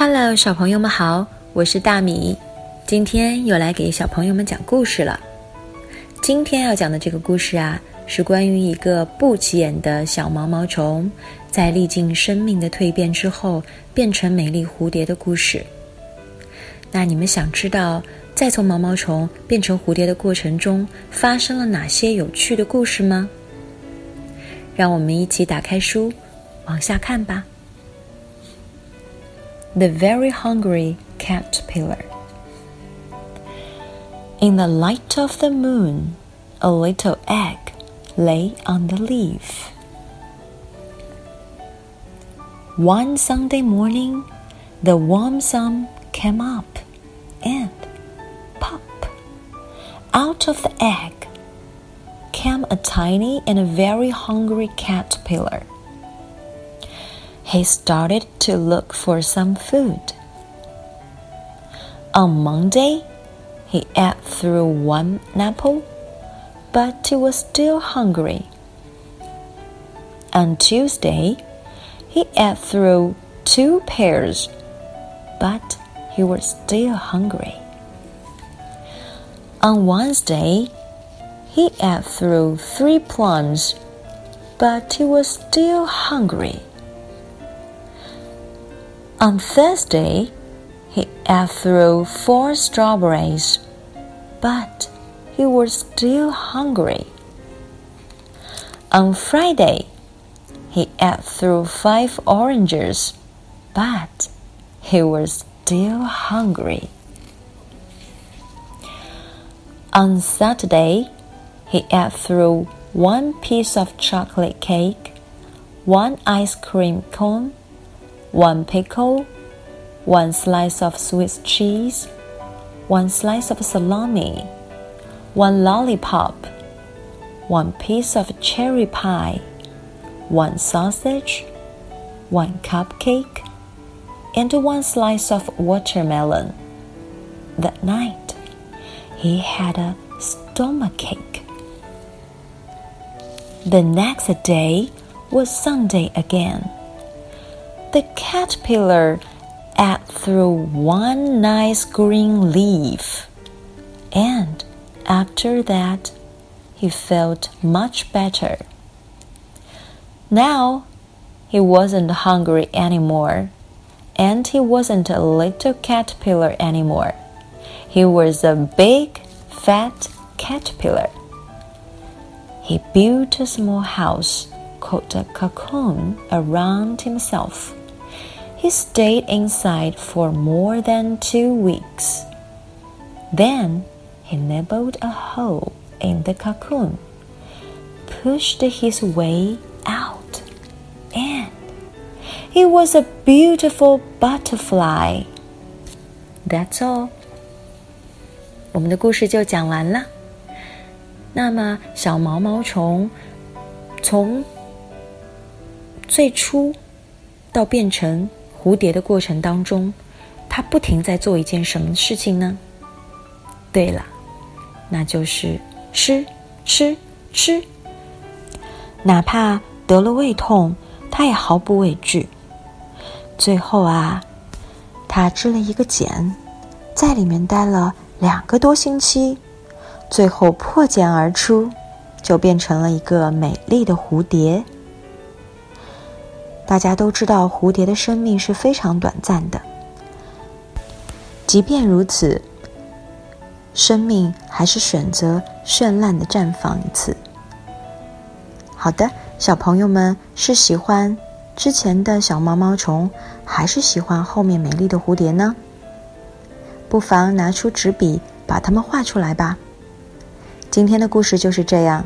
Hello，小朋友们好，我是大米，今天又来给小朋友们讲故事了。今天要讲的这个故事啊，是关于一个不起眼的小毛毛虫，在历经生命的蜕变之后，变成美丽蝴蝶的故事。那你们想知道，在从毛毛虫变成蝴蝶的过程中，发生了哪些有趣的故事吗？让我们一起打开书，往下看吧。The Very Hungry Caterpillar. In the light of the moon, a little egg lay on the leaf. One Sunday morning, the warm sun came up, and pop! Out of the egg came a tiny and a very hungry caterpillar he started to look for some food. On Monday, he ate through one apple, but he was still hungry. On Tuesday, he ate through two pears, but he was still hungry. On Wednesday, he ate through three plums, but he was still hungry. On Thursday, he uh, ate through four strawberries, but he was still hungry. On Friday, he uh, ate through five oranges, but he was still hungry. On Saturday, he uh, ate through one piece of chocolate cake, one ice cream cone, one pickle, one slice of Swiss cheese, one slice of salami, one lollipop, one piece of cherry pie, one sausage, one cupcake, and one slice of watermelon. That night, he had a stomachache. The next day was Sunday again the caterpillar ate through one nice green leaf, and after that, he felt much better. Now, he wasn't hungry anymore, and he wasn't a little caterpillar anymore. He was a big, fat caterpillar. He built a small house called a cocoon around himself. He stayed inside for more than two weeks. Then he nibbled a hole in the cocoon, pushed his way out, and he was a beautiful butterfly. That's all. 我们的故事就讲完了。那么，小毛毛虫从最初到变成 蝴蝶的过程当中，它不停在做一件什么事情呢？对了，那就是吃吃吃。哪怕得了胃痛，它也毫不畏惧。最后啊，它织了一个茧，在里面待了两个多星期，最后破茧而出，就变成了一个美丽的蝴蝶。大家都知道，蝴蝶的生命是非常短暂的。即便如此，生命还是选择绚烂的绽放一次。好的，小朋友们是喜欢之前的小毛毛虫，还是喜欢后面美丽的蝴蝶呢？不妨拿出纸笔，把它们画出来吧。今天的故事就是这样，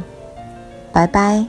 拜拜。